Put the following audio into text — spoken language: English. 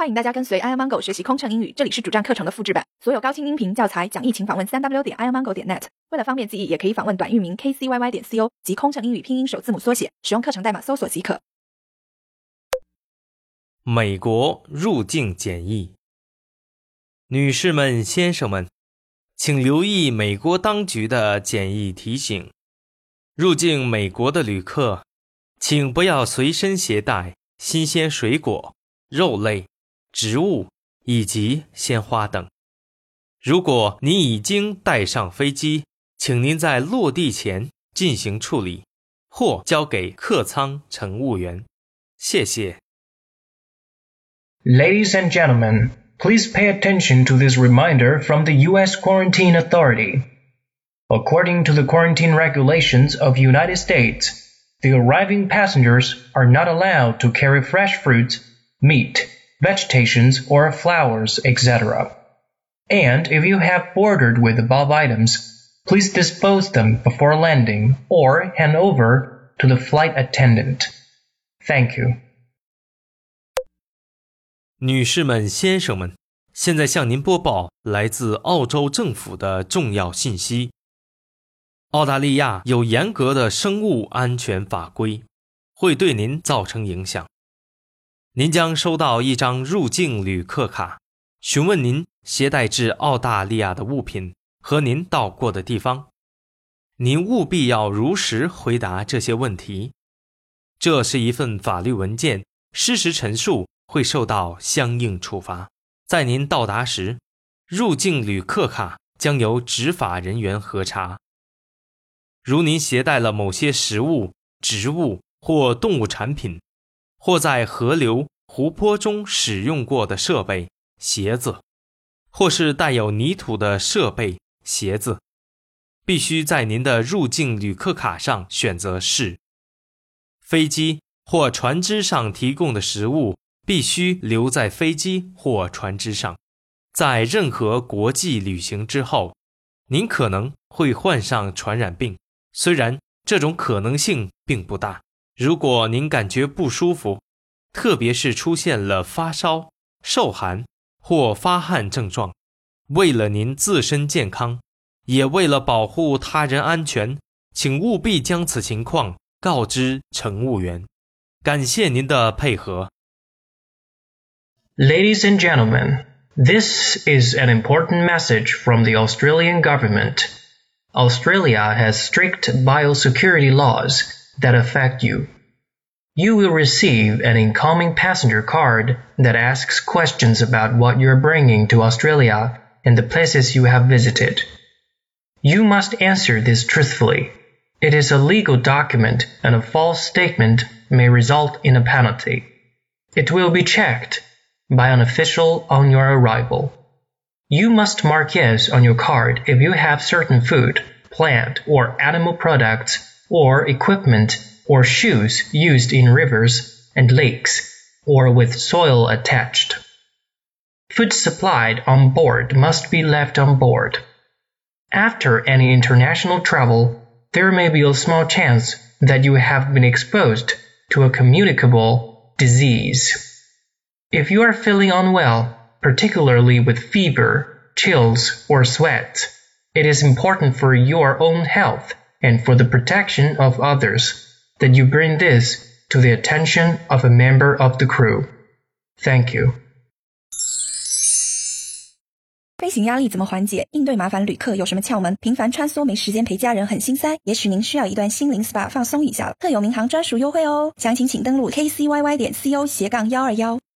欢迎大家跟随 i amango 学习空乘英语，这里是主站课程的复制版，所有高清音频教材讲义，请访问三 w 点 i amango 点 net。为了方便记忆，也可以访问短域名 kcyy 点 co 及空乘英语拼音首字母缩写，使用课程代码搜索即可。美国入境检疫，女士们、先生们，请留意美国当局的检疫提醒：入境美国的旅客，请不要随身携带新鲜水果、肉类。植物以及鲜花等。如果您已经带上飞机，请您在落地前进行处理，或交给客舱乘务员。谢谢。Ladies and gentlemen, please pay attention to this reminder from the U.S. Quarantine Authority. According to the quarantine regulations of United States, the arriving passengers are not allowed to carry fresh fruits, meat, vegetations or flowers, etc. And if you have ordered with above items, please dispose them before landing or hand over to the flight attendant. Thank you. 女士们、先生们，现在向您播报来自澳洲政府的重要信息。澳大利亚有严格的生物安全法规，会对您造成影响。 您将收到一张入境旅客卡，询问您携带至澳大利亚的物品和您到过的地方。您务必要如实回答这些问题。这是一份法律文件，事实陈述会受到相应处罚。在您到达时，入境旅客卡将由执法人员核查。如您携带了某些食物、植物或动物产品。或在河流、湖泊中使用过的设备、鞋子，或是带有泥土的设备、鞋子，必须在您的入境旅客卡上选择是。飞机或船只上提供的食物必须留在飞机或船只上。在任何国际旅行之后，您可能会患上传染病，虽然这种可能性并不大。如果您感觉不舒服，特别是出现了发烧、受寒或发汗症状，为了您自身健康，也为了保护他人安全，请务必将此情况告知乘务员。感谢您的配合。Ladies and gentlemen, this is an important message from the Australian government. Australia has strict biosecurity laws. that affect you. You will receive an incoming passenger card that asks questions about what you're bringing to Australia and the places you have visited. You must answer this truthfully. It is a legal document and a false statement may result in a penalty. It will be checked by an official on your arrival. You must mark yes on your card if you have certain food, plant, or animal products or equipment or shoes used in rivers and lakes or with soil attached. Food supplied on board must be left on board. After any international travel, there may be a small chance that you have been exposed to a communicable disease. If you are feeling unwell, particularly with fever, chills, or sweat, it is important for your own health and for the protection of others, that you bring this to the attention of a member of the crew. Thank you. 飞行压力怎么缓解？应对麻烦旅客有什么窍门？频繁穿梭没时间陪家人很心塞，也许您需要一段心灵 SPA 放松一下了。特有民航专属优惠哦，详情请登录 kcyy 点 co 斜杠幺二幺。